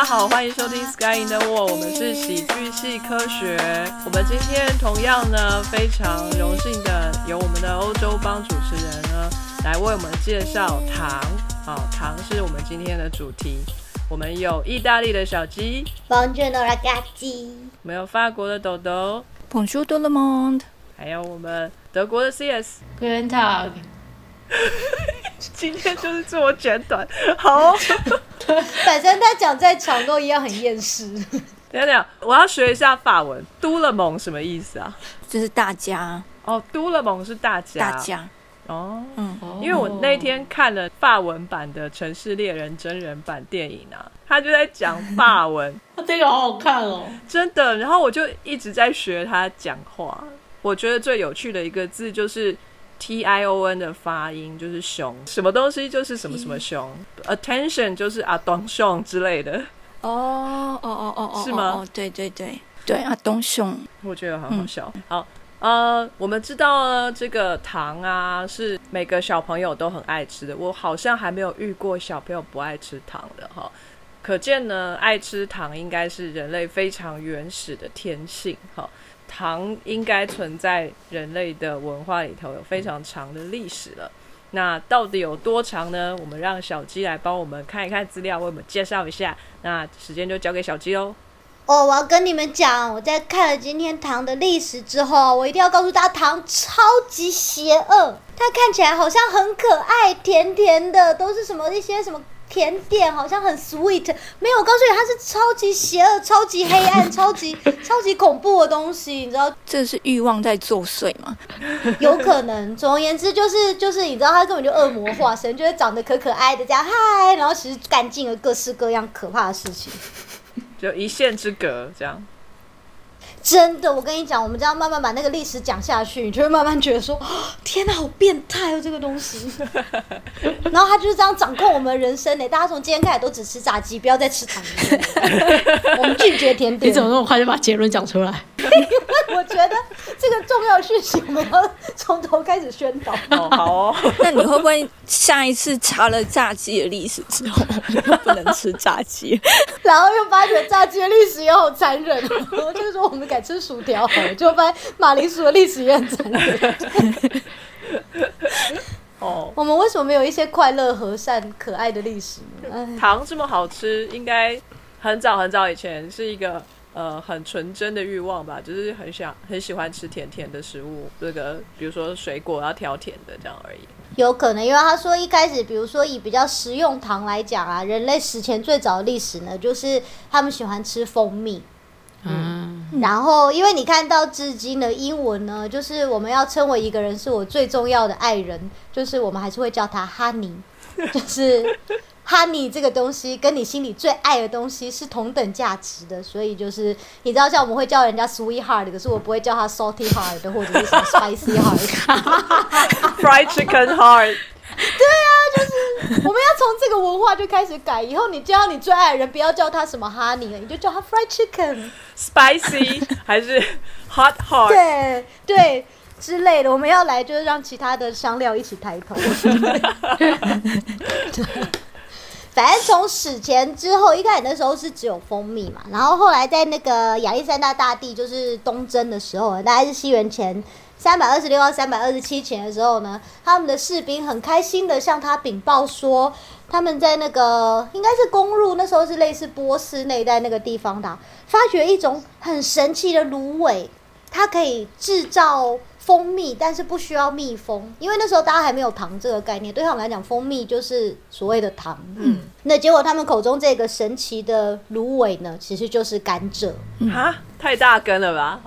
大家好，欢迎收听 Sky in the World，我们是喜剧系科学。我们今天同样呢，非常荣幸的由我们的欧洲帮主持人呢，来为我们介绍糖。好，糖是我们今天的主题。我们有意大利的小鸡，Buongiorno ragazzi，我们有法国的豆豆，Bonjour tout le monde，还有我们德国的 CS。Guten Tag，今天就是自我简短，好、哦。反正他讲再长都一样很厌世。等下等，我要学一下法文，都了蒙什么意思啊？就是大家，哦，都了蒙是大家，大家，哦。嗯，因为我那天看了法文版的《城市猎人》真人版电影啊，他就在讲法文，他 这个好好看哦。真的。然后我就一直在学他讲话。我觉得最有趣的一个字就是 T I O N 的发音，就是熊，什么东西就是什么什么熊，attention 就是啊东熊之类的，哦哦哦哦哦，是吗哦，对对对对啊，东熊，我觉得很好笑。好。呃，我们知道呢，这个糖啊是每个小朋友都很爱吃的。我好像还没有遇过小朋友不爱吃糖的哈。可见呢，爱吃糖应该是人类非常原始的天性哈。糖应该存在人类的文化里头有非常长的历史了。那到底有多长呢？我们让小鸡来帮我们看一看资料，为我们介绍一下。那时间就交给小鸡喽。哦，我要跟你们讲，我在看了今天糖的历史之后，我一定要告诉大家，糖超级邪恶。它看起来好像很可爱，甜甜的，都是什么一些什么甜点，好像很 sweet。没有，我告诉你，它是超级邪恶、超级黑暗、超级超级恐怖的东西，你知道？这是欲望在作祟吗？有可能，总而言之就是就是你知道，它根本就恶魔化身，就会长得可可爱的这样嗨，然后其实干尽了各式各样可怕的事情。就一线之隔这样。真的，我跟你讲，我们这样慢慢把那个历史讲下去，你就会慢慢觉得说，天哪，好变态哦，这个东西。然后他就是这样掌控我们的人生呢。大家从今天开始都只吃炸鸡，不要再吃糖了。我们拒绝甜点。你怎么那么快就把结论讲出来？我觉得这个重要讯息我们要从头开始宣导。哦，好哦。那你会不会下一次查了炸鸡的历史之后，就不能吃炸鸡？然后又发觉炸鸡的历史也好残忍哦，就是说我们改吃薯条好了，就发现马铃薯的历史也很残忍。哦，我们为什么没有一些快乐、和善、可爱的历史呢？哎，糖这么好吃，应该很早很早以前是一个呃很纯真的欲望吧，就是很想很喜欢吃甜甜的食物，这个比如说水果要挑甜的这样而已。有可能，因为他说一开始，比如说以比较食用糖来讲啊，人类史前最早的历史呢，就是他们喜欢吃蜂蜜。嗯，然后，因为你看到至今的英文呢，就是我们要称为一个人是我最重要的爱人，就是我们还是会叫他 honey，就是 honey 这个东西跟你心里最爱的东西是同等价值的，所以就是你知道，像我们会叫人家 sweetheart，可是我不会叫他 salty heart 或者是什么 spicy heart。Fried chicken heart，我们要从这个文化就开始改，以后你叫你最爱的人，不要叫他什么 honey 了，你就叫他 fried chicken。spicy 还是 hot heart？对对之类的，我们要来就是让其他的香料一起抬头。反正从史前之后，一开始那时候是只有蜂蜜嘛，然后后来在那个亚历山大大帝就是东征的时候，大概是西元前三百二十六到三百二十七前的时候呢，他们的士兵很开心的向他禀报说，他们在那个应该是公路那时候是类似波斯那一带那个地方的啊，发掘一种很神奇的芦苇，它可以制造蜂蜜，但是不需要蜜蜂，因为那时候大家还没有糖这个概念，对他们来讲，蜂蜜就是所谓的糖。嗯，那结果他们口中这个神奇的芦苇呢，其实就是甘蔗。哈，太大根了吧？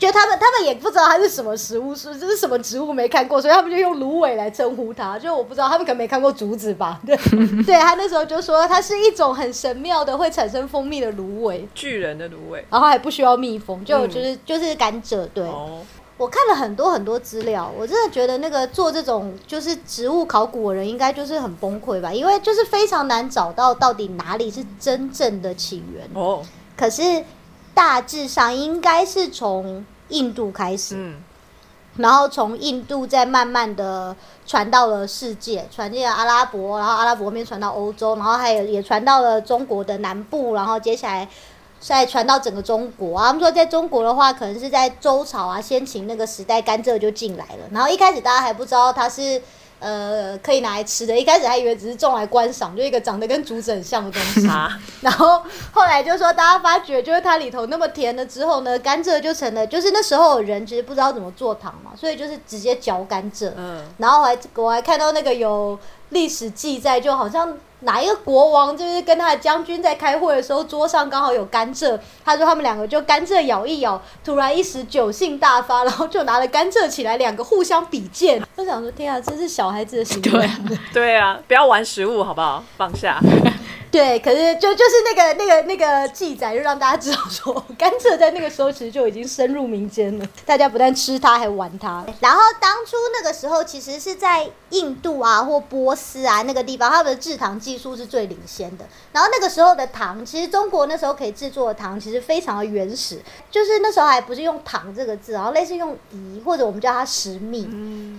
就他们，他们也不知道它是什么食物，是这是什么植物没看过，所以他们就用芦苇来称呼它。就我不知道，他们可能没看过竹子吧？对，对他那时候就说它是一种很神妙的会产生蜂蜜的芦苇，巨人的芦苇。然后还不需要蜜蜂，就嗯就是就是甘蔗。对，哦，我看了很多很多资料，我真的觉得那个做这种就是植物考古的人应该就是很崩溃吧，因为就是非常难找到到底哪里是真正的起源。哦，可是大致上应该是从印度开始，嗯，然后从印度再慢慢的传到了世界，传进了阿拉伯，然后阿拉伯那边传到欧洲，然后还有也传到了中国的南部，然后接下来再传到整个中国啊。他们说在中国的话，可能是在周朝啊、先秦那个时代，甘蔗就进来了。然后一开始大家还不知道它是。呃，可以拿来吃的，一开始还以为只是种来观赏，就一个长得跟竹子很像的东西。啊 然后后来就说，大家发觉就是它里头那么甜了之后呢，甘蔗就成了，就是那时候人其实不知道怎么做糖嘛，所以就是直接嚼甘蔗。嗯，然后还我还看到那个有历史记载，就好像哪一个国王就是跟他的将军在开会的时候，桌上刚好有甘蔗，他说他们两个就甘蔗咬一咬，突然一时酒性大发，然后就拿了甘蔗起来，两个互相比剑。我想说，天啊，这是小孩子的行为。对啊，对啊，不要玩食物好不好？放下。对，可是就就是那个那个那个记载，就让大家知道说，甘蔗在那个时候其实就已经深入民间了。大家不但吃它，还玩它。然后当初那个时候，其实是在印度啊或波斯啊那个地方，他们的制糖技术是最领先的。然后那个时候的糖，其实中国那时候可以制作的糖，其实非常的原始，就是那时候还不是用糖这个字，然后类似用饴或者我们叫它石蜜。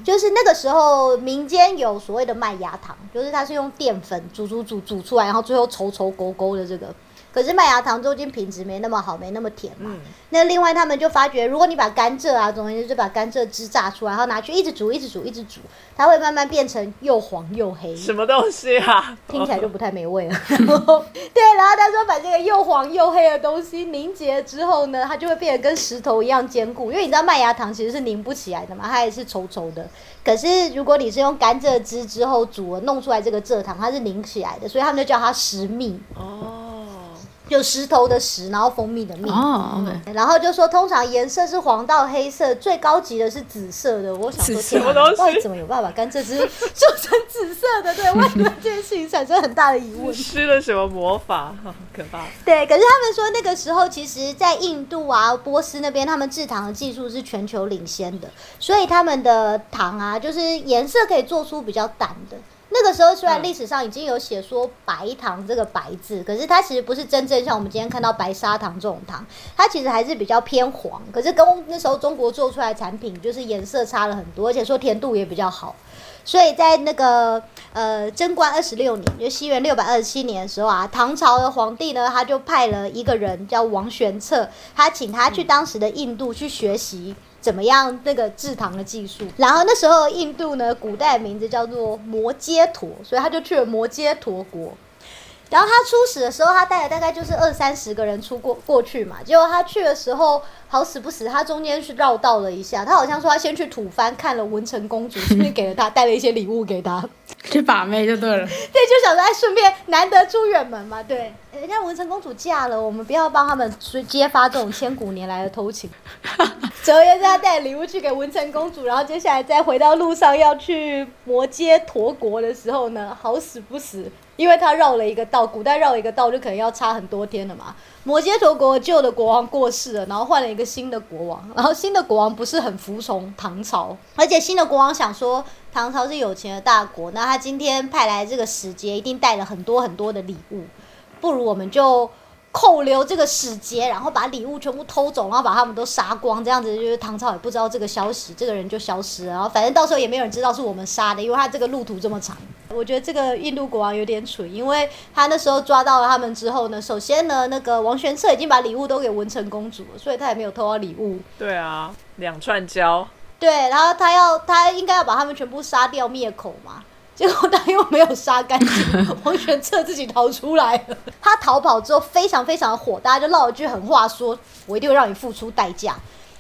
就是那个时候民间有所谓的麦芽糖，就是它是用淀粉煮煮煮煮出来，然后最后都丑丑勾勾的这个。可是麦芽糖中间品质没那么好，没那么甜嘛。那另外他们就发觉，如果你把甘蔗啊，总而言之就把甘蔗汁榨出来，然后拿去一直煮，一直煮，一直煮，它会慢慢变成又黄又黑。什么东西啊？听起来就不太美味了。对，然后他说把这个又黄又黑的东西凝结之后呢，它就会变得跟石头一样坚固。因为你知道麦芽糖其实是凝不起来的嘛，它也是稠稠的。可是如果你是用甘蔗汁之后煮了弄出来这个蔗糖，它是凝起来的，所以他们就叫它石蜜，哦，就石头的石，然后蜂蜜的蜜。然后就说，通常颜色是黄到黑色，最高级的是紫色的。我想说，天啊什么东西到底怎么有办法把甘蔗汁做成紫色的？对，我也对这件事情产生很大的疑问。施了什么魔法？好可怕！对，可是他们说那个时候，其实，在印度啊、波斯那边，他们制糖的技术是全球领先的，所以他们的糖啊，就是颜色可以做出比较淡的。那个时候虽然嗯历史上已经有写说白糖这个白字，可是它其实不是真正像我们今天看到白砂糖这种糖，它其实还是比较偏黄。可是跟那时候中国做出来的产品，就是颜色差了很多，而且说甜度也比较好。所以在那个呃贞观二十六年，就西元六百二十七年的时候啊，唐朝的皇帝呢，他就派了一个人叫王玄策，他请他去当时的印度去学习。怎么样那个制糖的技术？然后那时候印度呢，古代名字叫做摩揭陀，所以他就去了摩揭陀国。然后他出使的时候，他带了大概就是二三十个人出过过去嘛。结果他去的时候，好死不死，他中间是绕道了一下。他好像说他先去吐蕃看了文成公主，顺便给了他带了一些礼物给他。去把妹就对了。对，就想说哎，顺便难得出远门嘛。对，人家文成公主嫁了，我们不要帮他们追揭发这种千古年来的偷情。总而言之，他带礼物去给文成公主，然后接下来再回到路上要去摩揭陀国的时候呢，好死不死，因为他绕了一个道，古代绕一个道就可能要差很多天了嘛。摩羯陀国旧的国王过世了，然后换了一个新的国王，然后新的国王不是很服从唐朝，而且新的国王想说唐朝是有钱的大国，那他今天派来这个使节一定带了很多很多的礼物，不如我们就扣留这个使节，然后把礼物全部偷走，然后把他们都杀光，这样子就是唐朝也不知道这个消息，这个人就消失了，然后反正到时候也没有人知道是我们杀的，因为他这个路途这么长。我觉得这个印度国王有点蠢，因为他那时候抓到了他们之后呢，首先呢，那个王玄策已经把礼物都给文成公主了，所以他也没有偷到礼物。对啊，两串胶，对，然后他要他应该要把他们全部杀掉灭口嘛，结果他又没有杀干净，王玄策自己逃出来了。他逃跑之后非常非常的火大家，就唠了句狠话说：“我一定会让你付出代价。”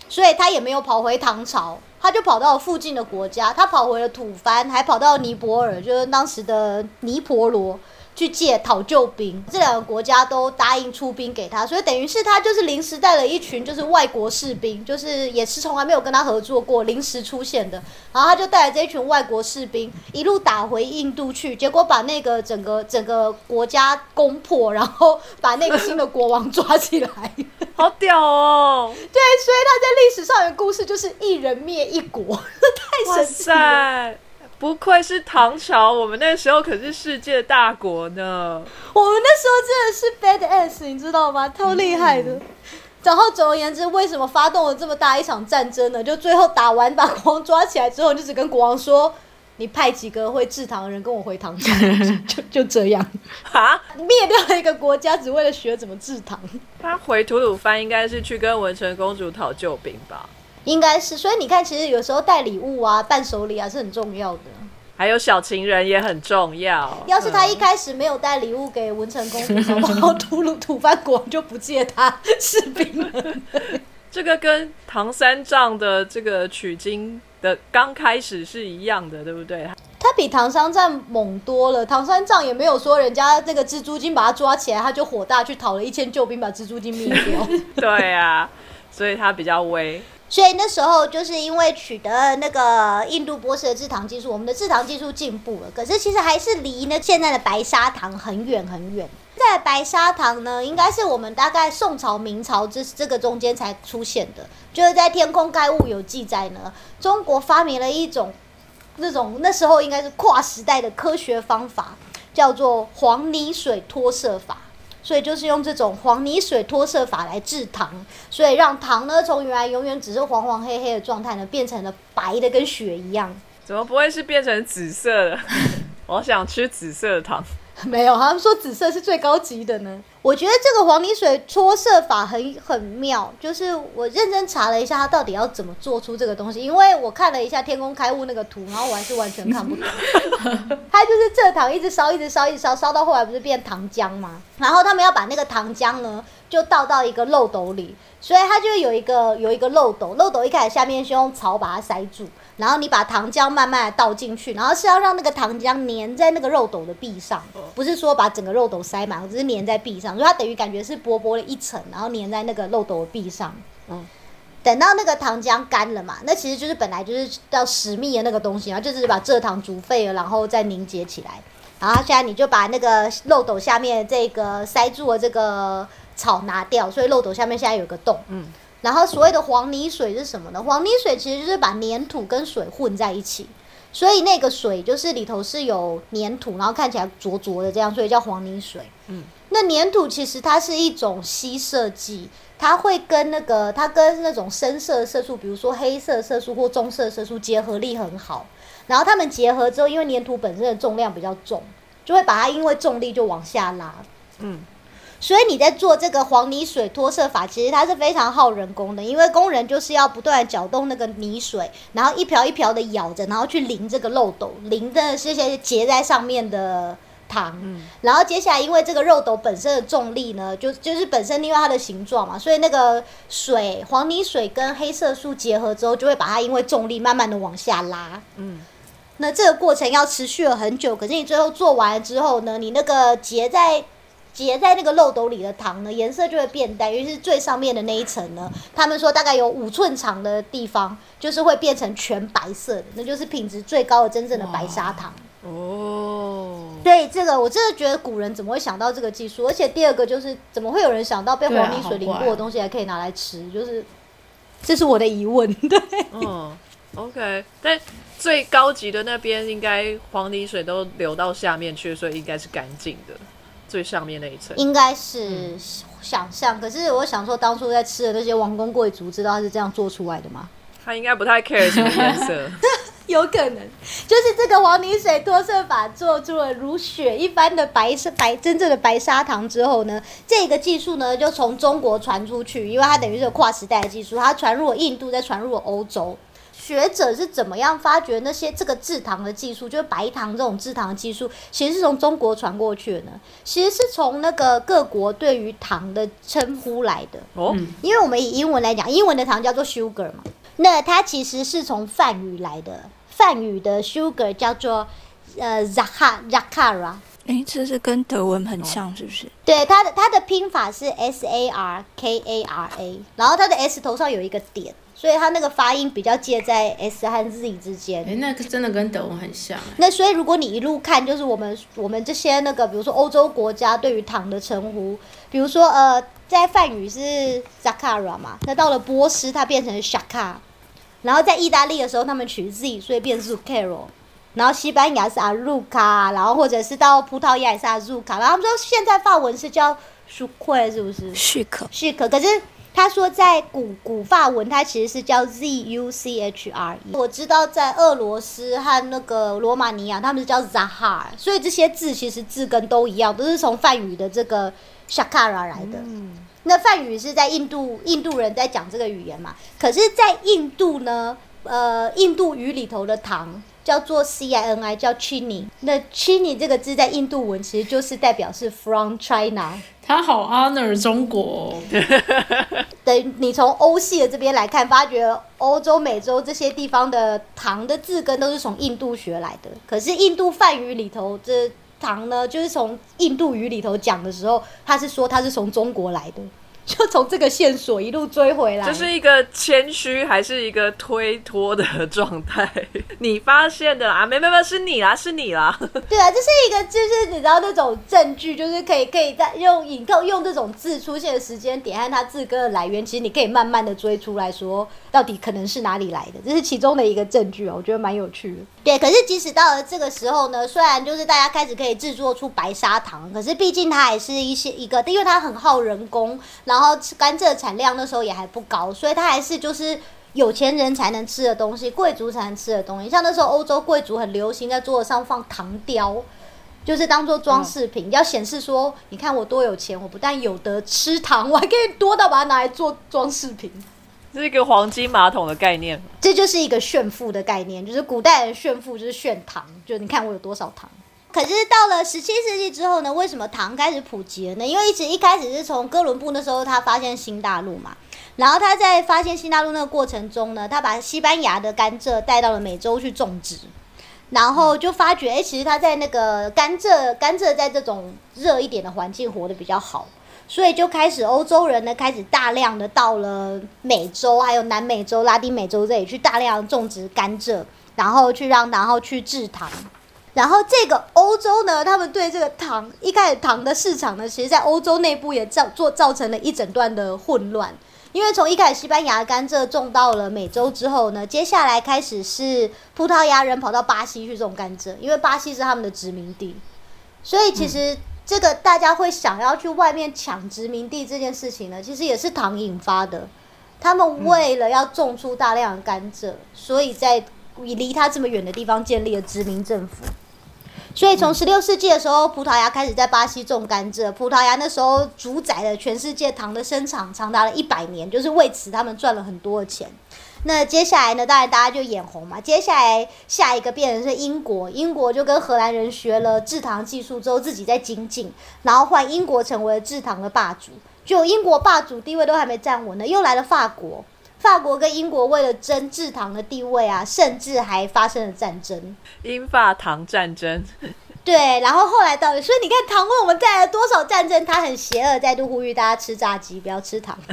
所以他也没有跑回唐朝，他就跑到了附近的国家，他跑回了吐蕃，还跑到尼泊尔，就是当时的尼婆罗。去借讨救兵，这两个国家都答应出兵给他，所以等于是他就是临时带了一群就是外国士兵，就是也是从来没有跟他合作过，临时出现的，然后他就带着这一群外国士兵一路打回印度去，结果把那个整个整个国家攻破，然后把那个新的国王抓起来。好屌哦！对所以他在历史上的故事就是一人灭一国，太神奇了。塞，不愧是唐朝，我们那时候可是世界大国呢。我们那时候真的是 bad ass，你知道吗？超厉害的。然后总而言之，为什么发动了这么大一场战争呢？就最后打完把国王抓起来之后，就只跟国王说：“你派几个会制糖的人跟我回唐朝。” 就就这样哈，灭掉了一个国家，只为了学怎么制糖。他回吐鲁番应该是去跟文成公主讨救兵吧？应该是，所以你看，其实有时候带礼物啊、伴手礼啊是很重要的。还有小情人也很重要。要是他一嗯开始没有带礼物给文成公主，搞不好吐鲁吐蕃国王就不借他士兵了。这个跟唐三藏的这个取经的刚开始是一样的，对不对？他比唐三藏猛多了。唐三藏也没有说人家那个蜘蛛精把他抓起来，他就火大去讨了一千救兵把蜘蛛精灭掉。对啊，所以他比较威。所以那时候就是因为取得那个印度波斯的制糖技术，我们的制糖技术进步了，可是其实还是离那现在的白砂糖很远很远。在白砂糖呢，应该是我们大概宋朝、明朝这这个中间才出现的，就是在《天空盖物》有记载呢，中国发明了一种那种那时候应该是跨时代的科学方法，叫做黄泥水脱色法。所以就是用这种黄泥水脱色法来制糖，所以让糖呢从原来永远只是黄黄黑黑的状态呢，变成了白的跟雪一样。怎么不会是变成紫色的？我想吃紫色的糖。没有，他们说紫色是最高级的呢。我觉得这个黄泥水搓色法很很妙，就是我认真查了一下，它到底要怎么做出这个东西，因为我看了一下天空开悟那个图，然后我还是完全看不懂。它就是蔗糖一直烧，一直烧，一直烧，烧到后来不是变糖浆吗？然后他们要把那个糖浆呢，就倒到一个漏斗里，所以它就有一个有一个漏斗，漏斗一开始下面是用草把它塞住，然后你把糖浆慢慢的倒进去，然后是要让那个糖浆粘在那个漏斗的壁上，不是说把整个漏斗塞满，只是粘在壁上，所以它等于感觉是薄薄的一层，然后粘在那个漏斗的壁上。嗯等到那个糖浆干了嘛，那其实就是本来就是要实密的那个东西，然后就是把蔗糖煮沸了，然后再凝结起来。然后现在你就把那个漏斗下面这个塞住的这个草拿掉，所以漏斗下面现在有个洞。嗯，然后所谓的黄泥水是什么呢？黄泥水其实就是把粘土跟水混在一起，所以那个水就是里头是有粘土，然后看起来浊浊的这样，所以叫黄泥水。嗯，那粘土其实它是一种吸色剂，它会跟那个它跟那种深色色素，比如说黑色色素或棕色色素结合力很好。然后它们结合之后，因为粘土本身的重量比较重，就会把它因为重力就往下拉。嗯，所以你在做这个黄泥水脱色法，其实它是非常耗人工的，因为工人就是要不断的搅动那个泥水，然后一瓢一瓢的舀着，然后去淋这个漏斗，淋的是些结在上面的糖。嗯然后接下来，因为这个漏斗本身的重力呢，就就是本身因为它的形状嘛，所以那个水黄泥水跟黑色素结合之后，就会把它因为重力慢慢的往下拉。嗯，那这个过程要持续了很久，可是你最后做完了之后呢，你那个结在结在那个漏斗里的糖呢，颜色就会变淡，尤其是最上面的那一层呢，他们说大概有五寸长的地方，就是会变成全白色的，那就是品质最高的真正的白砂糖。哦，对这个我真的觉得古人怎么会想到这个技术？而且第二个就是怎么会有人想到被黄泥水淋过的东西还可以拿来吃？就是这是我的疑问。对，嗯，OK，但最高级的那边应该黄泥水都流到下面去，所以应该是干净的，最上面那一层。应该是想象。可是我想说，当初在吃的那些王公贵族，知道他是这样做出来的吗？他应该不太 care 什么颜色。有可能，就是这个黄泥水脱色法做出了如雪一般的白色白真正的白砂糖之后呢，这个技术呢就从中国传出去，因为它等于是跨时代的技术，它传入了印度，再传入了欧洲。学者是怎么样发掘那些这个制糖的技术，就是白糖这种制糖的技术，其实是从中国传过去的呢？其实是从那个各国对于糖的称呼来的。哦，因为我们以英文来讲，英文的糖叫做 sugar 嘛，那它其实是从梵语来的，梵语的 sugar 叫做呃 zaka zakara，哎，这是跟德文很像，是不是？对，它的它的拼法是 s a r k a r a，然后它的 s 头上有一个点，所以它那个发音比较介在 s 和 z 之间。哎，那个真的跟德文很像哎。那所以如果你一路看，就是我们我们这些那个，比如说欧洲国家对于糖的称呼，比如说呃，在梵语是 zakara 嘛，那到了波斯它变成 shaka，然后在意大利的时候他们取 z，所以变 zucchero，然后西班牙是 aruca，然后或者是到葡萄牙也是 azuca，然后他们说现在法文是叫 c r 是不是？许可。是可，可是他说在古古法文，它其实是叫 Z U C H R E。我知道在俄罗斯和那个罗马尼亚，他们是叫 Zahar，所以这些字其实字根都一样，都是从梵语的这个 Shakara 来的。嗯那梵语是在印度，印度人在讲这个语言嘛？可是，在印度呢，呃，印度语里头的糖叫做 C I N I，叫 Chini。那 Chini 这个字在印度文其实就是代表是 from China。他好 honor 中国、哦，等你从欧系的这边来看，发觉欧洲、美洲这些地方的糖的字根都是从印度学来的。可是印度梵语里头这糖呢，就是从印度语里头讲的时候，他是说他是从中国来的。就从这个线索一路追回来，这是一个谦虚还是一个推脱的状态？你发现的啊？没没没，是你啦，是你啦。对啊，这是一个，就是你知道那种证据，就是可以可以在用引用用这种字出现的时间点和它字歌的来源，其实你可以慢慢的追出来说，到底可能是哪里来的？这是其中的一个证据哦，我觉得蛮有趣的。对，可是即使到了这个时候呢，虽然就是大家开始可以制作出白砂糖，可是毕竟它还是一些一个，因为它很耗人工，然后甘蔗产量那时候也还不高，所以它还是就是有钱人才能吃的东西，贵族才能吃的东西。像那时候欧洲贵族很流行在桌子上放糖雕，就是当做装饰品，要显示说，你看我多有钱，我不但有得吃糖，我还可以多到把它拿来做装饰品。这是一个黄金马桶的概念，这就是一个炫富的概念，就是古代人炫富就是炫糖，就你看我有多少糖。可是到了十七世纪之后呢，为什么糖开始普及了呢？因为一直一开始是从哥伦布那时候他发现新大陆嘛，然后他在发现新大陆那个过程中呢，他把西班牙的甘蔗带到了美洲去种植，然后就发觉，哎，其实他在那个甘蔗甘蔗在这种热一点的环境活得比较好。所以就开始，欧洲人呢开始大量的到了美洲，还有南美洲、拉丁美洲这里去大量种植甘蔗，然后去让，然后去制糖。然后这个欧洲呢，他们对这个糖一开始糖的市场呢，其实在欧洲内部也造做造成了一整段的混乱。因为从一开始西班牙甘蔗种到了美洲之后呢，接下来开始是葡萄牙人跑到巴西去种甘蔗，因为巴西是他们的殖民地，所以其实。这个大家会想要去外面抢殖民地这件事情呢，其实也是糖引发的。他们为了要种出大量的甘蔗，所以在离他这么远的地方建立了殖民政府。所以从十六世纪的时候，葡萄牙开始在巴西种甘蔗。葡萄牙那时候主宰了全世界糖的生产，长达了一百年，就是为此他们赚了很多的钱。那接下来呢？当然大家就眼红嘛。接下来下一个变成是英国，英国就跟荷兰人学了制糖技术之后，自己在精进，然后换英国成为了制糖的霸主。就英国霸主地位都还没站稳呢，又来了法国。法国跟英国为了争制糖的地位啊，甚至还发生了战争——英法糖战争。对，然后后来到底，所以你看糖为我们带来了多少战争？他很邪恶，再度呼吁大家吃炸鸡，不要吃糖。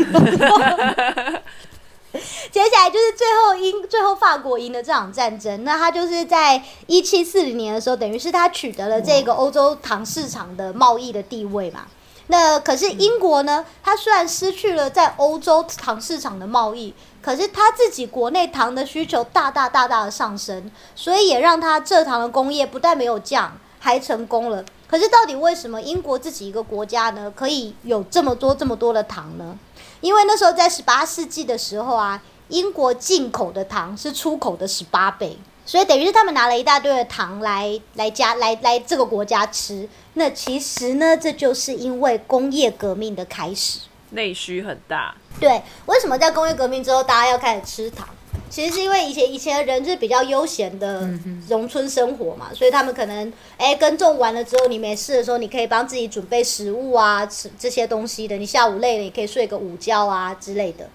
接下来就是最后英最后法国赢了这场战争，那他就是在一七四零年的时候，等于是他取得了这个欧洲糖市场的贸易的地位嘛。那可是英国呢，它虽然失去了在欧洲糖市场的贸易，可是它自己国内糖的需求大大大大的上升，所以也让它蔗糖的工业不但没有降，还成功了。可是到底为什么英国自己一个国家呢，可以有这么多这么多的糖呢？因为那时候在十八世纪的时候啊，英国进口的糖是出口的十八倍，所以等于是他们拿了一大堆的糖来来家来来这个国家吃。那其实呢，这就是因为工业革命的开始，内需很大。对，为什么在工业革命之后大家要开始吃糖？其实是因为以前以前人是比较悠闲的农村生活嘛，所以他们可能哎耕种完了之后，你没事的时候，你可以帮自己准备食物啊，吃这些东西的。你下午累了，你可以睡个午觉啊之类的。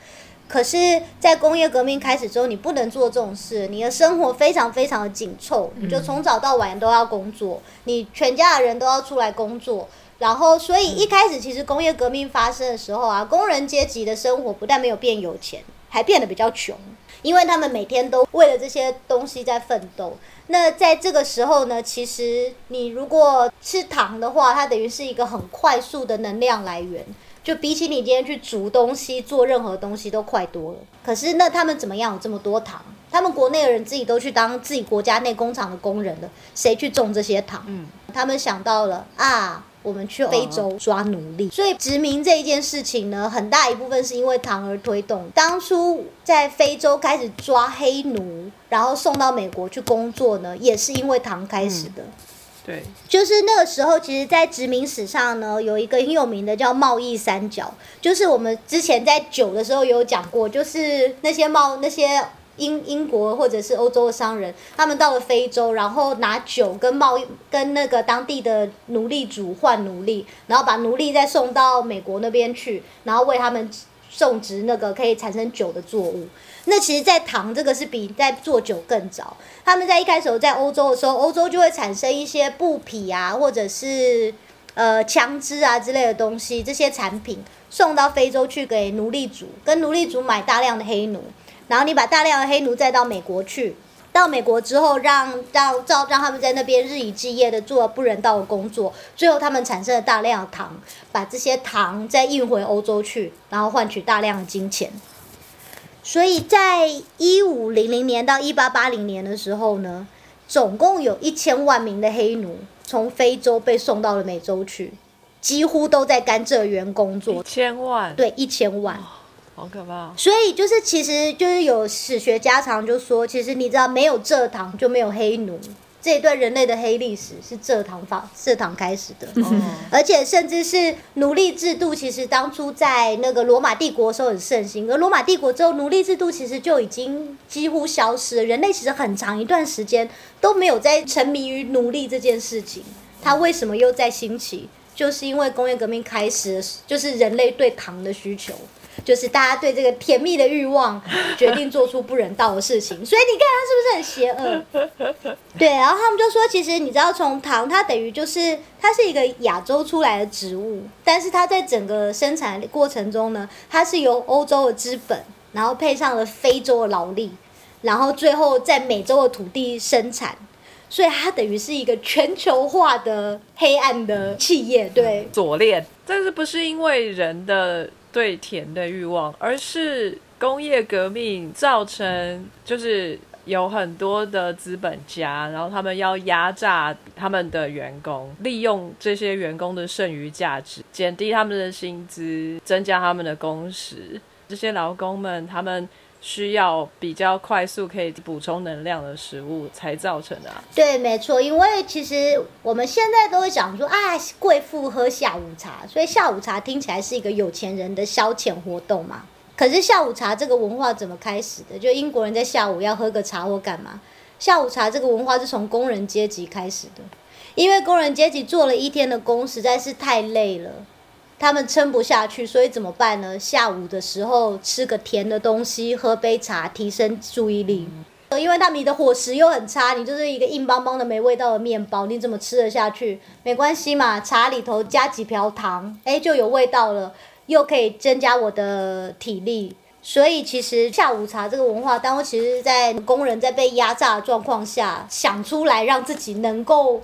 可是，在工业革命开始之后，你不能做这种事，你的生活非常非常的紧凑，你就从早到晚都要工作，你全家的人都要出来工作。然后，所以一开始其实工业革命发生的时候啊，工人阶级的生活不但没有变有钱，还变得比较穷。因为他们每天都为了这些东西在奋斗。那在这个时候呢，其实你如果吃糖的话，它等于是一个很快速的能量来源，就比起你今天去煮东西、做任何东西都快多了。可是那他们怎么样有这么多糖？他们国内的人自己都去当自己国家内工厂的工人了，谁去种这些糖？嗯，他们想到了啊，我们去非洲抓奴隶。所以殖民这一件事情呢，很大一部分是因为糖而推动。当初在非洲开始抓黑奴，然后送到美国去工作呢，也是因为糖开始的。对，就是那个时候，其实，在殖民史上呢，有一个很有名的叫贸易三角，就是我们之前在酒的时候有讲过，就是那些贸那些英英国或者是欧洲的商人，他们到了非洲，然后拿酒跟贸易跟那个当地的奴隶主换奴隶，然后把奴隶再送到美国那边去，然后为他们种植那个可以产生酒的作物。那其实，在糖这个是比在做酒更早。他们在一开始在欧洲的时候，欧洲就会产生一些布匹啊，或者是呃枪支啊之类的东西，这些产品送到非洲去给奴隶主，跟奴隶主买大量的黑奴，然后你把大量的黑奴再到美国去，到美国之后让让照让他们在那边日以继夜的做不人道的工作，最后他们产生了大量的糖，把这些糖再运回欧洲去，然后换取大量的金钱。所以在一五零零年到一八八零年的时候呢，总共有一千万名的黑奴从非洲被送到了美洲去，几乎都在甘蔗园工作。千万，对，一千万，好可怕。所以就是，其实就是有史学家常就说，其实你知道，没有蔗糖就没有黑奴。这一段人类的黑历史是蔗糖发蔗糖开始的，而且甚至是奴隶制度，其实当初在那个罗马帝国的时候很盛行，而罗马帝国之后，奴隶制度其实就已经几乎消失了。人类其实很长一段时间都没有在沉迷于奴隶这件事情，它为什么又在兴起？就是因为工业革命开始，就是人类对糖的需求。就是大家对这个甜蜜的欲望，决定做出不人道的事情，所以你看他是不是很邪恶？对，然后他们就说，其实你知道，从糖它等于就是它是一个亚洲出来的植物，但是它在整个生产过程中呢，它是由欧洲的资本，然后配上了非洲的劳力，然后最后在美洲的土地生产，所以它等于是一个全球化的黑暗的企业。对，左链，但是不是因为人的。对甜的欲望，而是工业革命造成，就是有很多的资本家，然后他们要压榨他们的员工，利用这些员工的剩余价值，减低他们的薪资，增加他们的工时。这些劳工们，他们。需要比较快速可以补充能量的食物才造成的。啊对，没错，因为其实我们现在都会讲说，啊，贵妇喝下午茶，所以下午茶听起来是一个有钱人的消遣活动嘛。可是下午茶这个文化怎么开始的？就英国人在下午要喝个茶或干嘛？下午茶这个文化是从工人阶级开始的，因为工人阶级做了一天的工，实在是太累了。他们撑不下去，所以怎么办呢？下午的时候吃个甜的东西，喝杯茶，提升注意力。因为他们的伙食又很差，你就是一个硬邦邦的没味道的面包，你怎么吃得下去？没关系嘛，茶里头加几瓢糖，哎，就有味道了，又可以增加我的体力。所以其实下午茶这个文化，当其实在工人在被压榨的状况下，想出来让自己能够。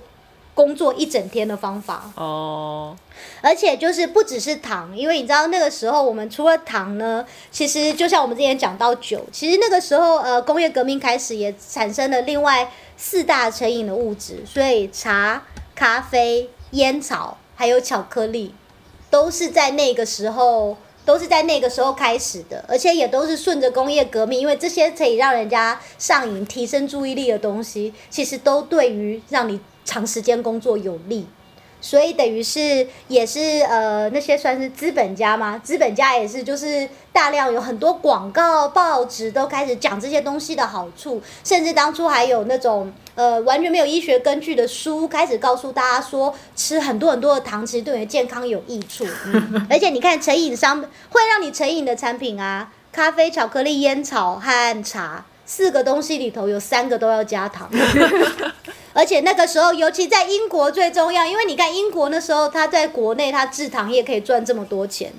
工作一整天的方法哦，而且就是不只是糖，因为你知道那个时候我们除了糖呢，其实就像我们之前讲到酒，其实那个时候呃工业革命开始也产生了另外四大成瘾的物质，所以茶、咖啡、烟草还有巧克力，都是在那个时候都是在那个时候开始的，而且也都是顺着工业革命，因为这些可以让人家上瘾、提升注意力的东西，其实都对于让你。长时间工作有利，所以等于是也是呃那些算是资本家吗？资本家也是就是大量有很多广告报纸都开始讲这些东西的好处，甚至当初还有那种呃完全没有医学根据的书开始告诉大家说吃很多很多的糖其实对你的健康有益处，而且你看成瘾商会让你成瘾的产品啊，咖啡、巧克力、烟草和茶四个东西里头有三个都要加糖。而且那个时候，尤其在英国最重要，因为你看英国那时候，他在国内他制糖业可以赚这么多钱。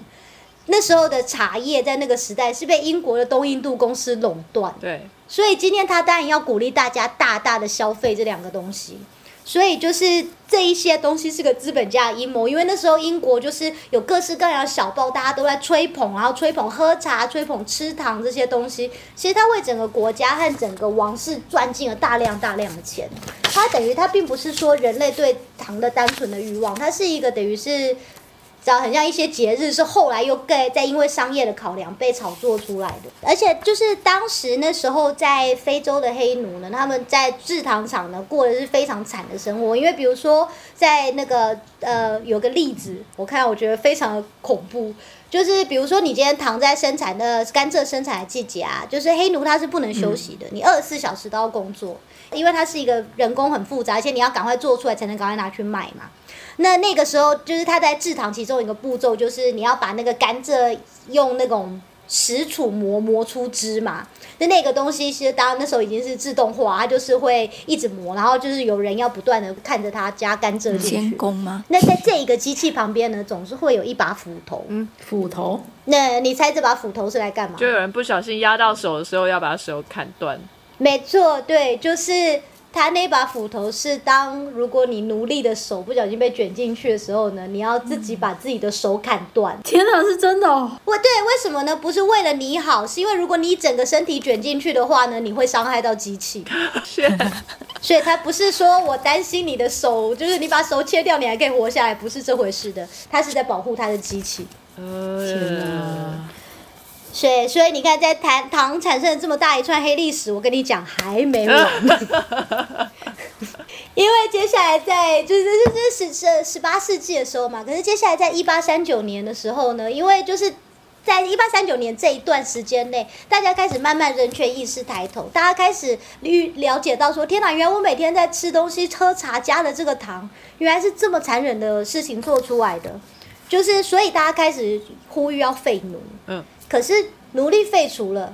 那时候的茶叶在那个时代是被英国的东印度公司垄断。对。所以今天他当然要鼓励大家大大的消费这两个东西。所以就是这一些东西是个资本家的阴谋，因为那时候英国就是有各式各样的小报，大家都在吹捧，然后吹捧喝茶、吹捧吃糖这些东西。其实它为整个国家和整个王室赚进了大量大量的钱。它等于它并不是说人类对糖的单纯的欲望，它是一个等于是。知道很像一些节日是后来又被再因为商业的考量被炒作出来的，而且就是当时那时候在非洲的黑奴呢，他们在制糖厂呢过的是非常惨的生活，因为比如说在那个呃有个例子，我看我觉得非常的恐怖，就是比如说你今天糖在生产的甘蔗生产的季节啊，就是黑奴他是不能休息的，你二十四小时都要工作，因为它是一个人工很复杂，而且你要赶快做出来才能赶快拿去卖嘛。那那个时候，就是他在制糖其中一个步骤，就是你要把那个甘蔗用那种石杵磨磨出汁嘛。那那个东西其实当那时候已经是自动化，它就是会一直磨，然后就是有人要不断的看着它加甘蔗进去。监工吗？那在这一个机器旁边呢，总是会有一把斧头。嗯，斧头。那你猜这把斧头是来干嘛？就有人不小心压到手的时候，要把手砍断。没错，对，就是。他那把斧头是当如果你奴隶的手不小心被卷进去的时候呢，你要自己把自己的手砍断。天哪，是真的哦！我对，为什么呢？不是为了你好，是因为如果你整个身体卷进去的话呢，你会伤害到机器。所以他不是说我担心你的手，就是你把手切掉，你还可以活下来，不是这回事的。他是在保护他的机器。天哪！所以，所以你看，在糖糖产生了这么大一串黑历史，我跟你讲还没完。因为接下来在就是就是十十十八世纪的时候嘛，可是接下来在一八三九年的时候呢，因为就是在一八三九年这一段时间内，大家开始慢慢人权意识抬头，大家开始预了解到说，天哪，原来我每天在吃东西喝茶加的这个糖，原来是这么残忍的事情做出来的，就是所以大家开始呼吁要废奴。嗯。可是奴隶废除了，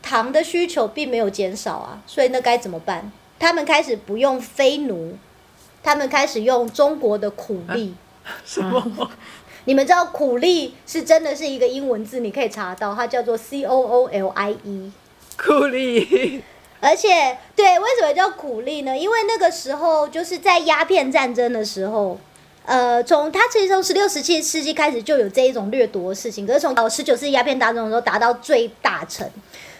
糖的需求并没有减少啊，所以那该怎么办？他们开始不用非奴，他们开始用中国的苦力。什么？你们知道苦力是真的是一个英文字，你可以查到，它叫做 C O O L I E。苦力。而且，对，为什么叫苦力呢？因为那个时候就是在鸦片战争的时候。呃，从它其实从十六、十七世纪开始就有这一种掠夺的事情，可是从到十九世纪鸦片大战的时候达到最大成，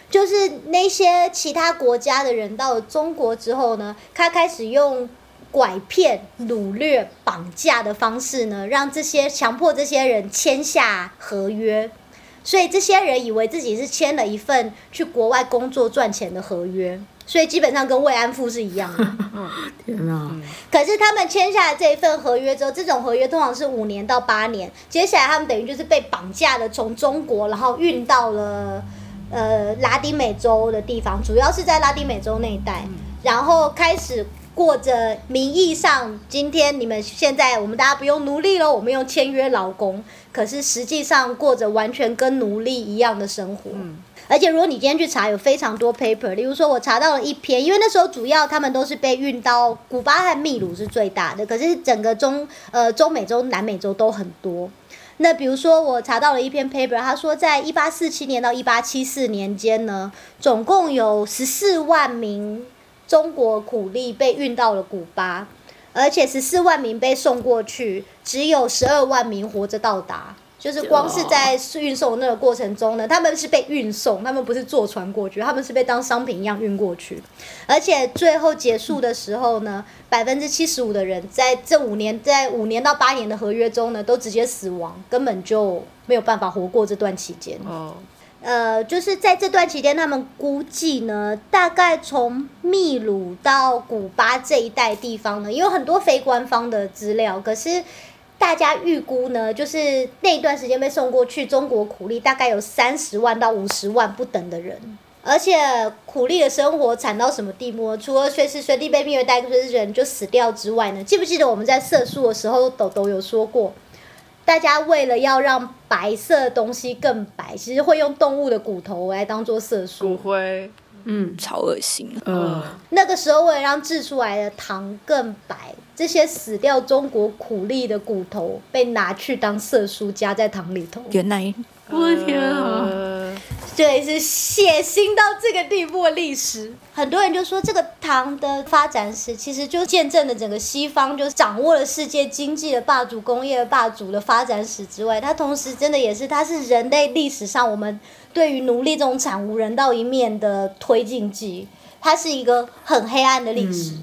就是那些其他国家的人到了中国之后呢，他开始用拐骗、掳掠、绑架的方式呢，让这些强迫这些人签下合约，所以这些人以为自己是签了一份去国外工作赚钱的合约。所以基本上跟慰安妇是一样的。天哪！可是他们签下这一份合约之后，这种合约通常是五年到八年。接下来他们等于就是被绑架的，从中国然后运到了呃拉丁美洲的地方，主要是在拉丁美洲那一带，然后开始过着名义上今天你们现在我们大家不用奴隶了，我们用签约劳工，可是实际上过着完全跟奴隶一样的生活。而且，如果你今天去查，有非常多 paper。例如说，我查到了一篇，因为那时候主要他们都是被运到古巴和秘鲁是最大的，可是整个中呃中美洲、南美洲都很多。那比如说，我查到了一篇 paper，他说，在一八四七年到一八七四年间呢，总共有十四万名中国苦力被运到了古巴，而且十四万名被送过去，只有十二万名活着到达。就是光是在运送那个过程中呢，他们是被运送，他们不是坐船过去，他们是被当商品一样运过去。而且最后结束的时候呢，百分之七十五的人在这五年，在五年到八年的合约中呢，都直接死亡，根本就没有办法活过这段期间。哦，呃，就是在这段期间，他们估计呢，大概从秘鲁到古巴这一带地方呢，有很多非官方的资料，可是。大家预估呢，就是那一段时间被送过去中国苦力，大概有三十万到五十万不等的人。而且苦力的生活惨到什么地步？除了随时随地被虐待，就是人就死掉之外呢？记不记得我们在色素的时候，豆豆有说过，大家为了要让白色的东西更白，其实会用动物的骨头来当做色素。骨灰。嗯，超恶心。嗯，那个时候为了让制出来的糖更白，这些死掉中国苦力的骨头被拿去当色素加在糖里头。原来，我的天啊！对，是血腥到这个地步的历史。很多人就说，这个糖的发展史其实就见证了整个西方就掌握了世界经济的霸主、工业的霸主的发展史之外，它同时真的也是它是人类历史上我们对于奴隶这种惨无人道一面的推进剂。它是一个很黑暗的历史。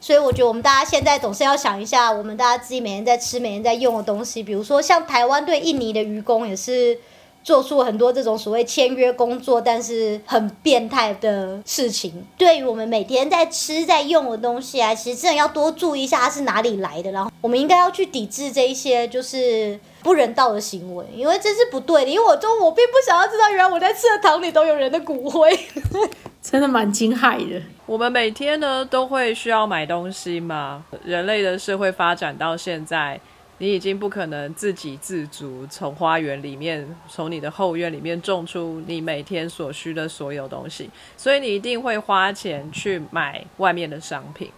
所以我觉得我们大家现在总是要想一下，我们大家自己每天在吃、每天在用的东西，比如说像台湾对印尼的渔工也是做出很多这种所谓签约工作，但是很变态的事情。对于我们每天在吃、在用的东西啊，其实真的要多注意一下它是哪里来的，然后我们应该要去抵制这一些就是不人道的行为，因为这是不对的。因为我中我并不想要知道，原来我在吃的糖里都有人的骨灰。真的蛮惊骇的。我们每天呢都会需要买东西嘛？人类的社会发展到现在，你已经不可能自给自足，从花园里面、从你的后院里面种出你每天所需的所有东西，所以你一定会花钱去买外面的商品。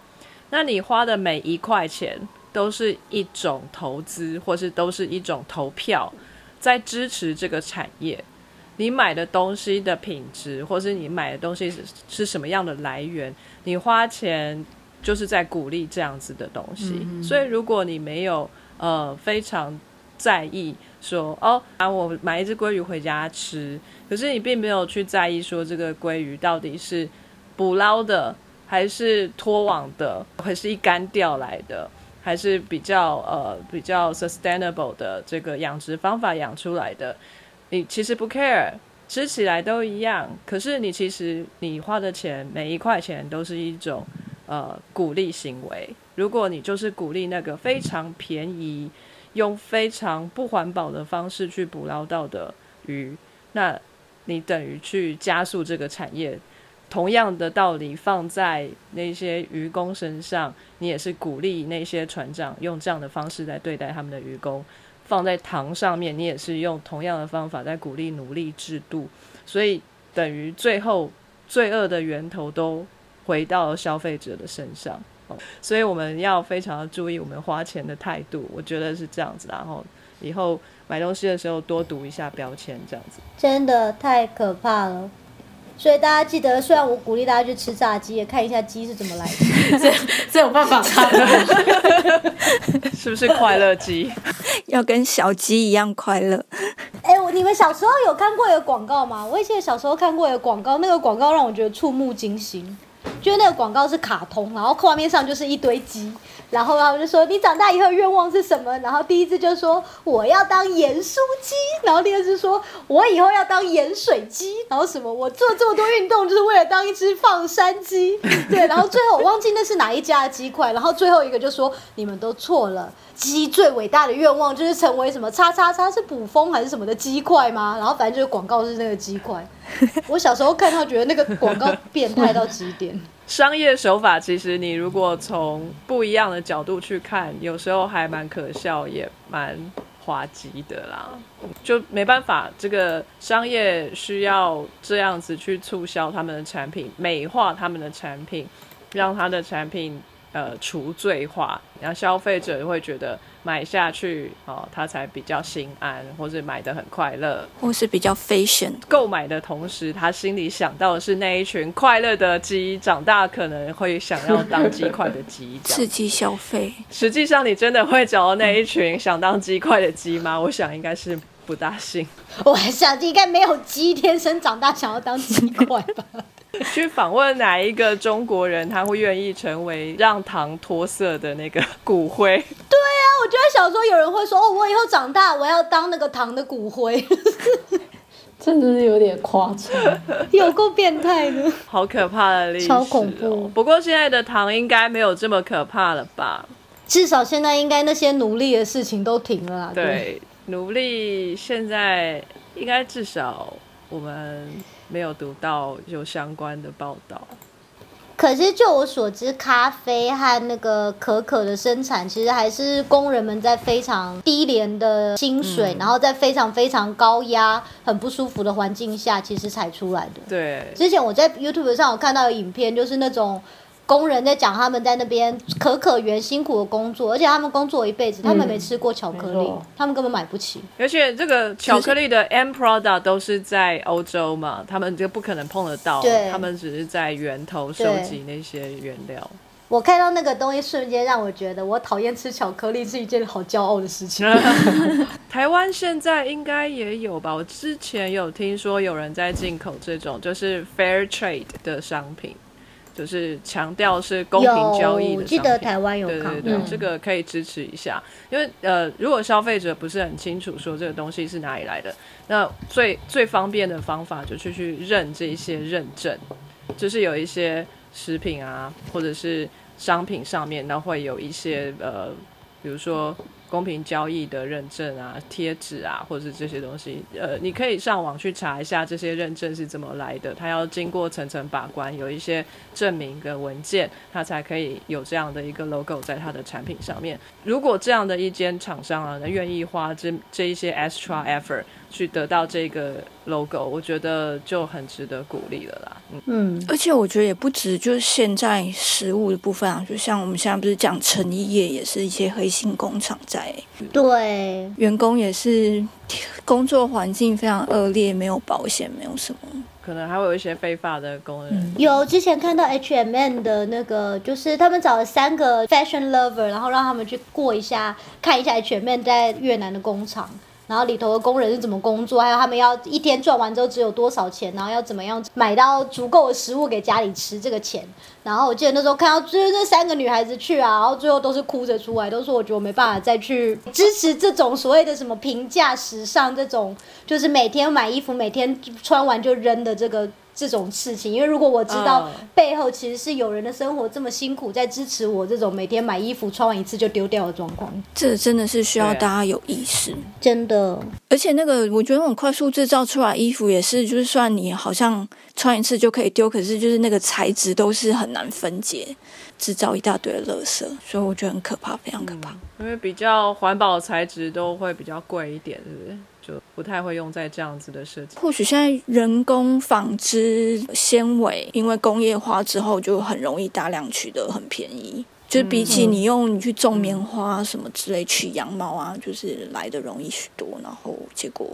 那你花的每一块钱都是一种投资，或是都是一种投票，在支持这个产业。你买的东西的品质，或是你买的东西是是什么样的来源，你花钱就是在鼓励这样子的东西。所以，如果你没有呃非常在意说哦啊，我买一只鲑鱼回家吃，可是你并没有去在意说这个鲑鱼到底是捕捞的，还是拖网的，还是一竿钓来的，还是比较呃比较 sustainable 的这个养殖方法养出来的。你其实不 care，吃起来都一样。可是你其实你花的钱每一块钱都是一种呃鼓励行为。如果你就是鼓励那个非常便宜、用非常不环保的方式去捕捞到的鱼，那你等于去加速这个产业。同样的道理放在那些渔工身上，你也是鼓励那些船长用这样的方式来对待他们的渔工。放在糖上面，你也是用同样的方法在鼓励奴隶制度，所以等于最后罪恶的源头都回到了消费者的身上。哦，所以我们要非常注意我们花钱的态度，我觉得是这样子。然后以后买东西的时候多读一下标签，这样子真的太可怕了。所以大家记得，虽然我鼓励大家去吃炸鸡，也看一下鸡是怎么来的。这这有办法看吗？是不是快乐鸡？要跟小鸡一样快乐。哎，我你们小时候有看过一个广告吗？我以前小时候看过一个广告，那个广告让我觉得触目惊心。就那个广告是卡通，然后画面上就是一堆鸡。然后他们就说：“你长大以后愿望是什么？”然后第一只就说：“我要当盐酥鸡。”然后第二只说：“我以后要当盐水鸡。”然后什么？我做这么多运动就是为了当一只放山鸡。对，然后最后我忘记那是哪一家的鸡块。然后最后一个就说：“你们都错了，鸡最伟大的愿望就是成为什么？叉叉叉是捕风还是什么的鸡块吗？”然后反正就是广告是那个鸡块。我小时候看到觉得那个广告变态到极点。商业手法其实，你如果从不一样的角度去看，有时候还蛮可笑，也蛮滑稽的啦。就没办法，这个商业需要这样子去促销他们的产品，美化他们的产品，让他的产品。呃，除罪化，然后消费者会觉得买下去哦，他才比较心安，或是买的很快乐，或是比较 fashion。购买的同时，他心里想到的是那一群快乐的鸡，长大可能会想要当鸡块的鸡，刺激消费。实际上，你真的会找到那一群想当鸡块的鸡吗？我想应该是不大信。我想应该没有鸡天生长大想要当鸡块吧。去访问哪一个中国人，他会愿意成为让糖脱色的那个 骨灰？对啊，我觉得小时候有人会说：“哦，我以后长大我要当那个糖的骨灰。”真的是有点夸张，有够变态的，好可怕的历史，超恐怖。不过现在的糖应该没有这么可怕了吧？至少现在应该那些奴隶的事情都停了。对，奴隶现在应该至少我们。没有读到有相关的报道。可是就我所知，咖啡和那个可可的生产，其实还是工人们在非常低廉的薪水，然后在非常非常高压、很不舒服的环境下，其实才出来的。对。之前我在 YouTube 上有看到影片，就是那种工人在讲他们在那边可可园辛苦的工作，而且他们工作一辈子，他们没吃过巧克力，他们根本买不起。而且这个巧克力的 M product 都是在欧洲嘛，他们就不可能碰得到对，他们只是在源头收集那些原料。我看到那个东西，瞬间让我觉得我讨厌吃巧克力是一件好骄傲的事情。台湾现在应该也有吧？我之前有听说有人在进口这种就是 fair trade 的商品，就是强调是公平交易的商品。有记得台湾有对对对，这个可以支持一下，因为呃，如果消费者不是很清楚说这个东西是哪里来的，那最最方便的方法就去去认这一些认证，就是有一些食品啊，或者是商品上面，那会有一些呃，比如说公平交易的认证啊、贴纸啊，或者是这些东西，呃，你可以上网去查一下这些认证是怎么来的，它要经过层层把关，有一些证明跟文件，它才可以有这样的一个 logo 在它的产品上面。如果这样的一间厂商啊，愿意花这这一些 extra effort 去得到这个 logo，我觉得就很值得鼓励了啦。嗯，嗯，而且我觉得也不止就是现在食物的部分啊，就像我们现在不是讲成衣业，也是一些黑心工厂在，对，员工也是工作环境非常恶劣，没有保险，没有什么。可能还会有一些非法的工人。嗯有之前看到 H M N 的那个，就是他们找了三个 fashion lover，然后让他们去过一下，看一下 H M N 在越南的工厂。然后里头的工人是怎么工作，还有他们要一天赚完之后只有多少钱，然后要怎么样买到足够的食物给家里吃这个钱。然后我记得那时候看到就是那三个女孩子去啊，然后最后都是哭着出来，都说我觉得我没办法再去支持这种所谓的什么平价时尚这种，就是每天买衣服每天穿完就扔的这个这种事情。因为如果我知道嗯背后其实是有人的生活这么辛苦，在支持我这种每天买衣服穿完一次就丢掉的状况，这真的是需要大家有意识。真的而且那个，我觉得那种快速制造出来衣服也是，就是算你好像穿一次就可以丢，可是就是那个材质都是很难分解，制造一大堆的垃圾，所以我觉得很可怕，非常可怕。因为比较环保的材质都会比较贵一点，是不是？就不太会用在这样子的设计。或许现在人工纺织纤维，因为工业化之后就很容易大量取得，很便宜。就是比起你用你去种棉花什么之类取羊毛啊，就是来的容易许多，然后结果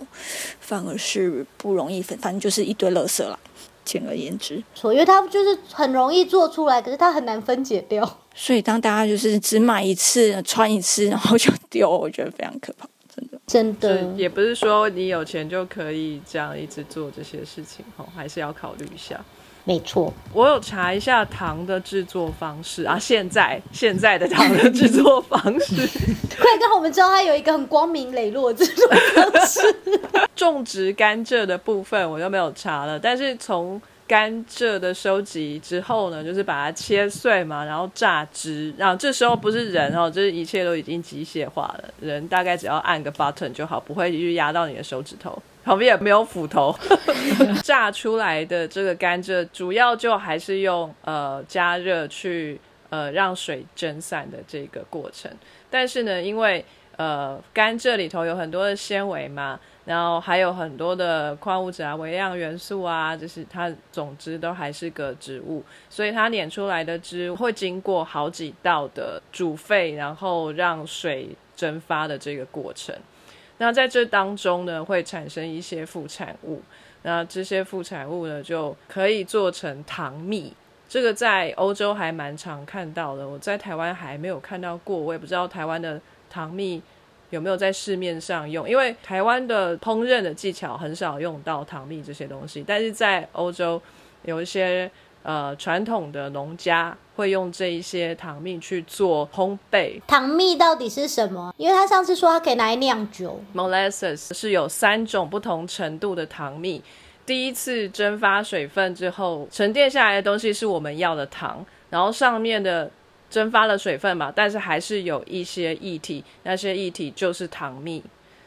反而是不容易分，反正就是一堆垃圾啦。简而言之，错，因为它就是很容易做出来，可是它很难分解掉。所以当大家就是只买一次、穿一次，然后就丢，我觉得非常可怕，真的。真的，也不是说你有钱就可以这样一直做这些事情，吼，还是要考虑一下。没错。我有查一下糖的制作方式啊，现在现在的糖的制作方式，快让我们知道它有一个很光明磊落的制作方式。种植甘蔗的部分我就没有查了，但是从甘蔗的收集之后呢，就是把它切碎嘛，然后榨汁，然后这时候不是人哦，就是一切都已经机械化了，人大概只要按个 button 就好，不会去压到你的手指头。旁边也没有斧头，榨出来的这个甘蔗主要就还是用呃加热去呃让水蒸散的这个过程。但是呢，因为呃甘蔗里头有很多的纤维嘛，然后还有很多的矿物质啊、微量元素啊，就是它总之都还是个植物，所以它碾出来的汁会经过好几道的煮沸，然后让水蒸发的这个过程。那在这当中呢，会产生一些副产物，那这些副产物呢，就可以做成糖蜜。这个在欧洲还蛮常看到的，我在台湾还没有看到过，我也不知道台湾的糖蜜有没有在市面上用，因为台湾的烹饪的技巧很少用到糖蜜这些东西，但是在欧洲有一些呃传统的农家会用这一些糖蜜去做烘焙，糖蜜到底是什么？因为他上次说他可以拿来酿酒，molasses 是有三种不同程度的糖蜜。第一次蒸发水分之后，沉淀下来的东西是我们要的糖，然后上面的蒸发了水分嘛，但是还是有一些液体，那些液体就是糖蜜。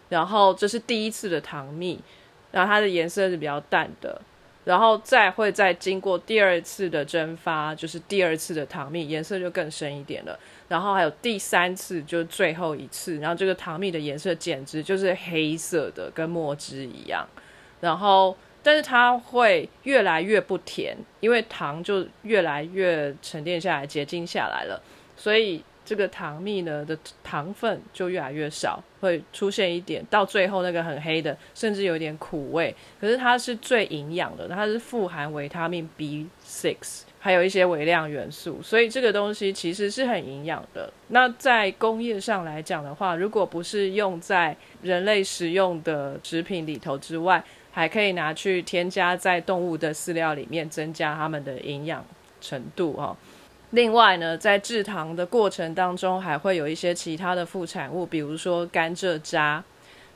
然后这是第一次的糖蜜，然后它的颜色是比较淡的，然后再会再经过第二次的蒸发，就是第二次的糖蜜，颜色就更深一点了。然后还有第三次，就是最后一次，然后这个糖蜜的颜色简直就是黑色的，跟墨汁一样。然后但是它会越来越不甜，因为糖就越来越沉淀下来、结晶下来了，所以这个糖蜜呢的糖分就越来越少，会出现一点到最后那个很黑的，甚至有点苦味。可是它是最营养的，它是富含维他命 B six。还有一些微量元素，所以这个东西其实是很营养的。那在工业上来讲的话，如果不是用在人类食用的食品里头之外，还可以拿去添加在动物的饲料里面，增加它们的营养程度哦。另外呢，在制糖的过程当中，还会有一些其他的副产物，比如说甘蔗渣。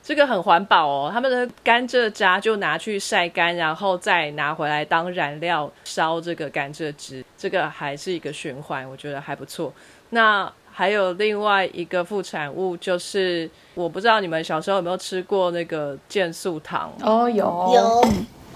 这个很环保哦，他们的甘蔗渣就拿去晒干，然后再拿回来当燃料烧这个甘蔗汁，这个还是一个循环，我觉得还不错。那还有另外一个副产物，就是我不知道你们小时候有没有吃过那个健素糖哦，有有，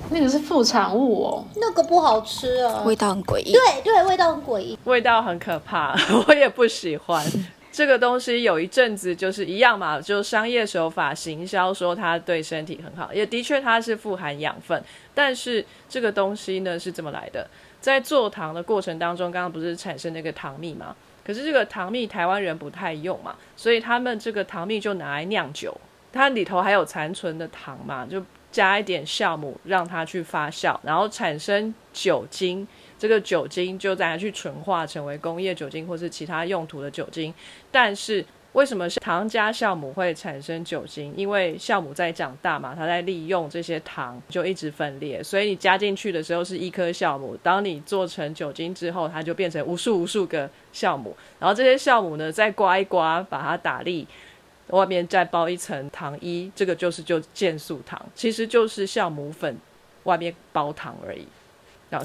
那个是副产物哦，那个不好吃啊，味道很诡异。对对，味道很诡异，味道很可怕，我也不喜欢。这个东西有一阵子就是一样嘛，就商业手法行销说它对身体很好，也的确它是富含养分。但是这个东西呢是怎么来的？在做糖的过程当中，刚刚不是产生那个糖蜜吗？可是这个糖蜜台湾人不太用嘛，所以他们这个糖蜜就拿来酿酒，它里头还有残存的糖嘛，就加一点酵母让它去发酵，然后产生酒精。这个酒精就再去纯化成为工业酒精或是其他用途的酒精，但是为什么糖加酵母会产生酒精？因为酵母在长大嘛，它在利用这些糖就一直分裂，所以你加进去的时候是一颗酵母，当你做成酒精之后，它就变成无数无数个酵母，然后这些酵母呢再刮一刮，把它打粒，外面再包一层糖衣，这个就是就健素糖，其实就是酵母粉外面包糖而已。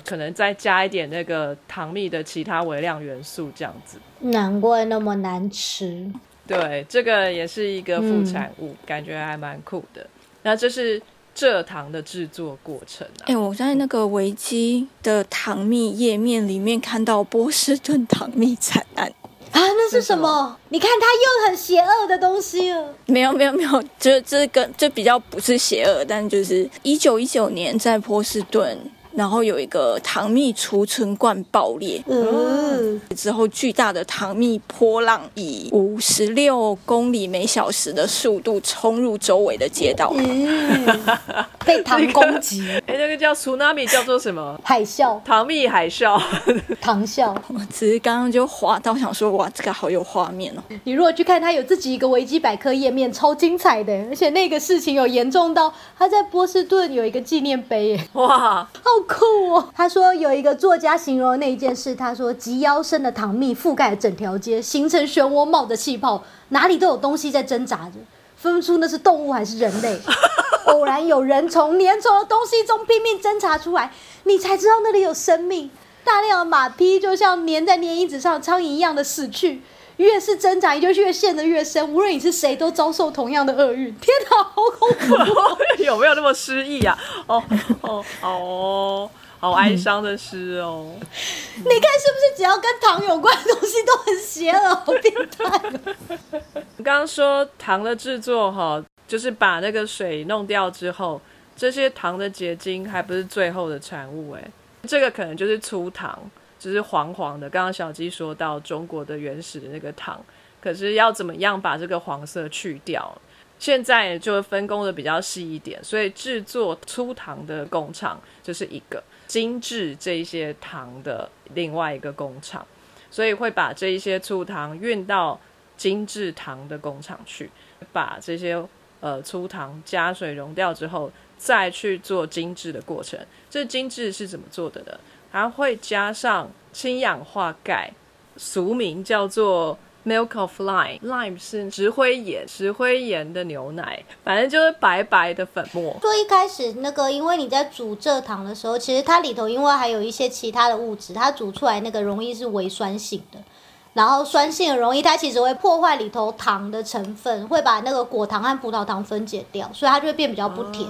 可能再加一点那个糖蜜的其他微量元素，这样子。难怪那么难吃。对，这个也是一个副产物，感觉还蛮酷的。那这是蔗糖的制作过程啊。哎，我在那个维基的糖蜜页面里面看到波士顿糖蜜惨案啊，那是什么？你看它又很邪恶的东西了。没有没有没有，这这个这比较不是邪恶，但就是一九一九年在波士顿。然后有一个糖蜜储存罐爆裂，嗯，之后巨大的糖蜜波浪以五十六公里每小时的速度冲入周围的街道，被糖攻击。哎，那个叫 tsunami，叫做什么？海啸，糖蜜海啸，糖笑。我只是刚刚就滑到想说，哇，这个好有画面哦。你如果去看，它有自己一个维基百科页面，超精彩的，而且那个事情有严重到他在波士顿有一个纪念碑耶，哇，好。酷哦！他说有一个作家形容那一件事，他说及腰深的糖蜜覆盖整条街，形成漩涡，冒着气泡，哪里都有东西在挣扎着，分不出那是动物还是人类。偶然有人从粘稠的东西中拼命挣扎出来，你才知道那里有生命。大量的马匹就像粘在粘衣纸上的苍蝇一样的死去。越是挣扎，你就越陷得越深。无论你是谁，都遭受同样的厄运。天哪，好恐怖！有没有那么失意呀？哦哦哦，好哀伤的诗哦。你看是不是只要跟糖有关的东西都很邪恶，好变态？刚刚说糖的制作哈，就是把那个水弄掉之后，这些糖的结晶还不是最后的产物哎，这个可能就是粗糖。就是黄黄的，刚刚小鸡说到中国的原始的那个糖，可是要怎么样把这个黄色去掉？现在就分工的比较细一点，所以制作粗糖的工厂就是一个精致这些糖的另外一个工厂，所以会把这一些粗糖运到精致糖的工厂去，把这些呃粗糖加水溶掉之后，再去做精致的过程。这精致是怎么做的呢？它会加上氢氧化钙，俗名叫做 milk of lime，lime 是石灰岩，石灰岩的牛奶，反正就是白白的粉末。说一开始那个，因为你在煮蔗糖的时候，其实它里头因为还有一些其他的物质，它煮出来那个容易是微酸性的，然后酸性容易，它其实会破坏里头糖的成分，会把那个果糖和葡萄糖分解掉，所以它就会变比较不甜。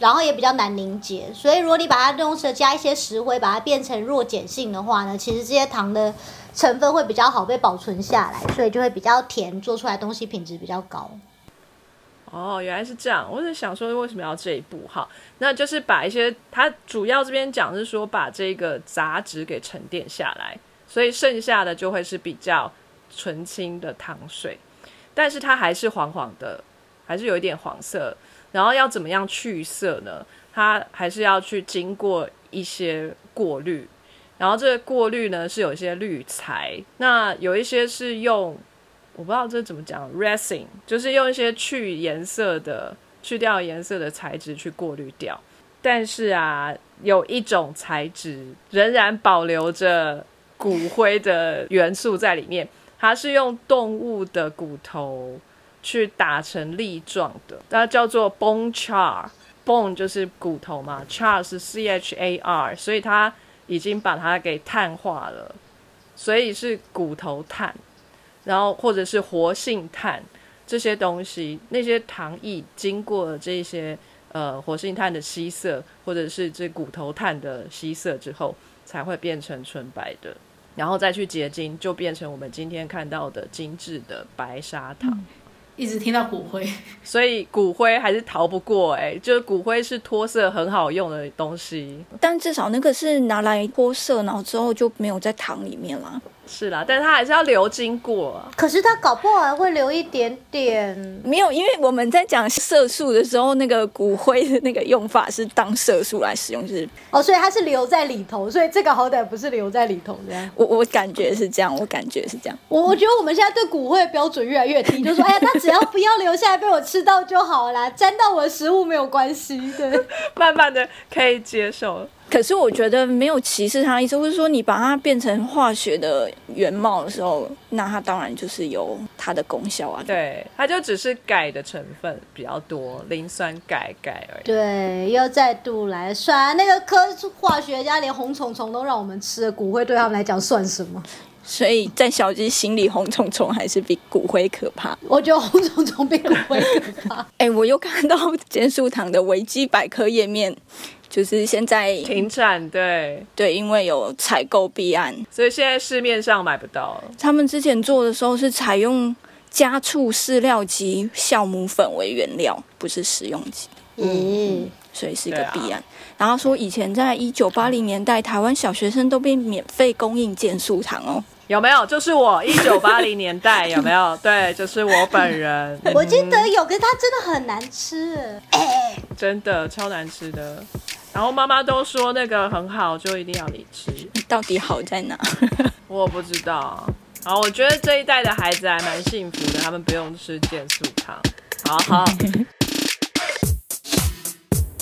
然后也比较难凝结，所以如果你把它用时加一些石灰，把它变成弱碱性的话呢，其实这些糖的成分会比较好被保存下来，所以就会比较甜，做出来东西品质比较高。哦，原来是这样。我在想说，为什么要这一步？哈，那就是把一些它主要这边讲是说，把这个杂质给沉淀下来，所以剩下的就会是比较纯清的糖水，但是它还是黄黄的，还是有一点黄色。然后要怎么样去色呢？它还是要去经过一些过滤，然后这个过滤呢是有一些滤材，那有一些是用。我不知道这怎么讲，resin 就是用一些去颜色的、去掉颜色的材质去过滤掉。但是啊，有一种材质仍然保留着骨灰的元素在里面，它是用动物的骨头去打成粒状的，它叫做 bone char。bone 就是骨头嘛，char 是 c h a r，所以它已经把它给碳化了，所以是骨头碳。然后或者是活性炭这些东西，那些糖液经过了这些呃活性炭的吸色，或者是这骨头碳的吸色之后，才会变成纯白的，然后再去结晶，就变成我们今天看到的精致的白砂糖。一直听到骨灰，所以骨灰还是逃不过哎，就是骨灰是脱色很好用的东西，但至少那个是拿来脱色，然后之后就没有在糖里面了。是啦，但是它还是要流经过。可是它搞不好还会留一点点。没有，因为我们在讲色素的时候，那个骨灰的那个用法是当色素来使用，就是哦，所以它是留在里头，所以这个好歹不是留在里头这样。我我感觉是这样，我感觉是这样。我我觉得我们现在对骨灰的标准越来越低，就说哎呀，他只要不要留下来被我吃到就好啦，沾到我的食物没有关系，对，慢慢的可以接受。可是我觉得没有歧视它的意思，或者说你把它变成化学的原貌的时候，那它当然就是有它的功效啊。对，它就只是钙的成分比较多，磷酸钙钙而已。对，又再度来算那个科化学家连红虫虫都让我们吃了，骨灰对他们来讲算什么？所以在小鸡心里，红虫虫还是比骨灰可怕。我觉得红虫虫比骨灰可怕。哎，我又看到减速糖的维基百科页面。就是现在停产，对对，因为有采购弊案，所以现在市面上买不到。他们之前做的时候是采用家畜饲料及酵母粉为原料，不是食用级。嗯，所以是一个弊案。然后说以前在一九八零年代，台湾小学生都被免费供应健素糖哦。有没有？就是我一九八零年代有没有？对，就是我本人。我记得有，可是它真的很难吃，哎，真的超难吃的。然后妈妈都说那个很好，就一定要你吃。到底好在哪？我不知道。好，我觉得这一代的孩子还蛮幸福的，他们不用吃健素糖。好好。